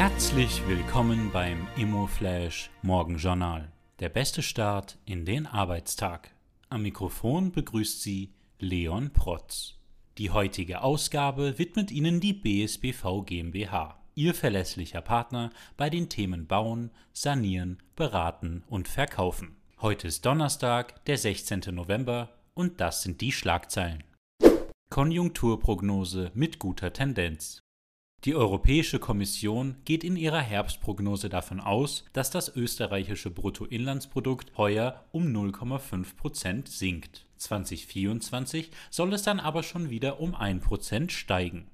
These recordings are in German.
Herzlich willkommen beim ImmoFlash Morgenjournal. Der beste Start in den Arbeitstag. Am Mikrofon begrüßt Sie Leon Protz. Die heutige Ausgabe widmet Ihnen die BSBV GmbH, Ihr verlässlicher Partner bei den Themen Bauen, Sanieren, Beraten und Verkaufen. Heute ist Donnerstag, der 16. November und das sind die Schlagzeilen. Konjunkturprognose mit guter Tendenz. Die Europäische Kommission geht in ihrer Herbstprognose davon aus, dass das österreichische Bruttoinlandsprodukt heuer um 0,5 Prozent sinkt. 2024 soll es dann aber schon wieder um 1 Prozent steigen.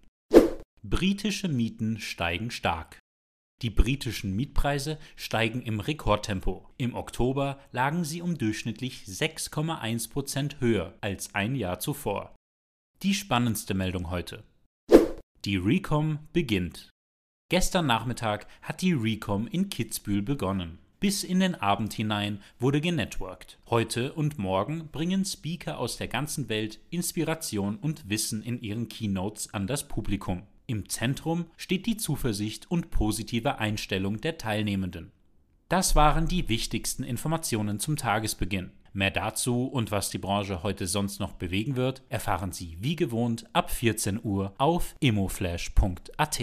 Britische Mieten steigen stark. Die britischen Mietpreise steigen im Rekordtempo. Im Oktober lagen sie um durchschnittlich 6,1 Prozent höher als ein Jahr zuvor. Die spannendste Meldung heute. Die Recom beginnt. Gestern Nachmittag hat die Recom in Kitzbühel begonnen. Bis in den Abend hinein wurde genetworked. Heute und morgen bringen Speaker aus der ganzen Welt Inspiration und Wissen in ihren Keynotes an das Publikum. Im Zentrum steht die Zuversicht und positive Einstellung der Teilnehmenden. Das waren die wichtigsten Informationen zum Tagesbeginn. Mehr dazu und was die Branche heute sonst noch bewegen wird, erfahren Sie wie gewohnt ab 14 Uhr auf immoflash.at.